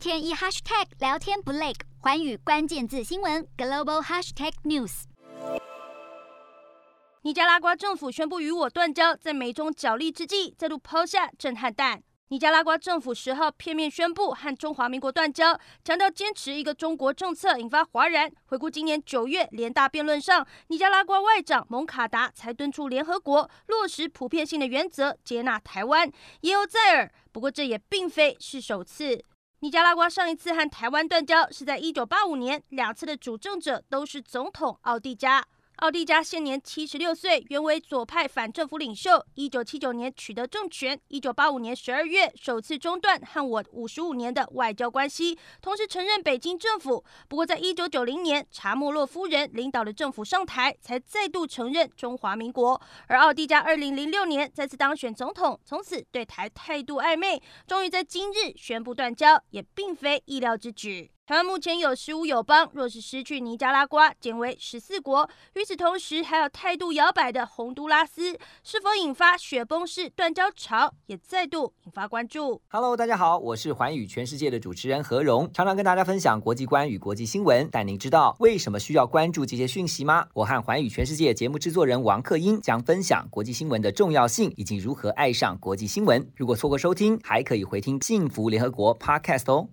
天一 hashtag 聊天不累，寰宇关键字新闻 global hashtag news。尼加拉瓜政府宣布与我断交，在美中角力之际，再度抛下震撼弹。尼加拉瓜政府十号片面宣布和中华民国断交，强调坚持一个中国政策，引发哗然。回顾今年九月联大辩论上，尼加拉瓜外长蒙卡达才敦促联合国落实普遍性的原则，接纳台湾，言犹在耳。不过这也并非是首次。尼加拉瓜上一次和台湾断交是在一九八五年，两次的主政者都是总统奥蒂加。奥蒂加现年七十六岁，原为左派反政府领袖。一九七九年取得政权，一九八五年十二月首次中断和我五十五年的外交关系，同时承认北京政府。不过，在一九九零年查莫洛夫人领导的政府上台，才再度承认中华民国。而奥蒂加二零零六年再次当选总统，从此对台态度暧昧，终于在今日宣布断交，也并非意料之举。台湾目前有十五友邦，若是失去尼加拉瓜，减为十四国。与此同时，还有态度摇摆的洪都拉斯，是否引发雪崩式断交潮，也再度引发关注。Hello，大家好，我是寰宇全世界的主持人何荣，常常跟大家分享国际观与国际新闻。但您知道为什么需要关注这些讯息吗？我和寰宇全世界节目制作人王克英将分享国际新闻的重要性，以及如何爱上国际新闻。如果错过收听，还可以回听《幸福联合国》Podcast 哦。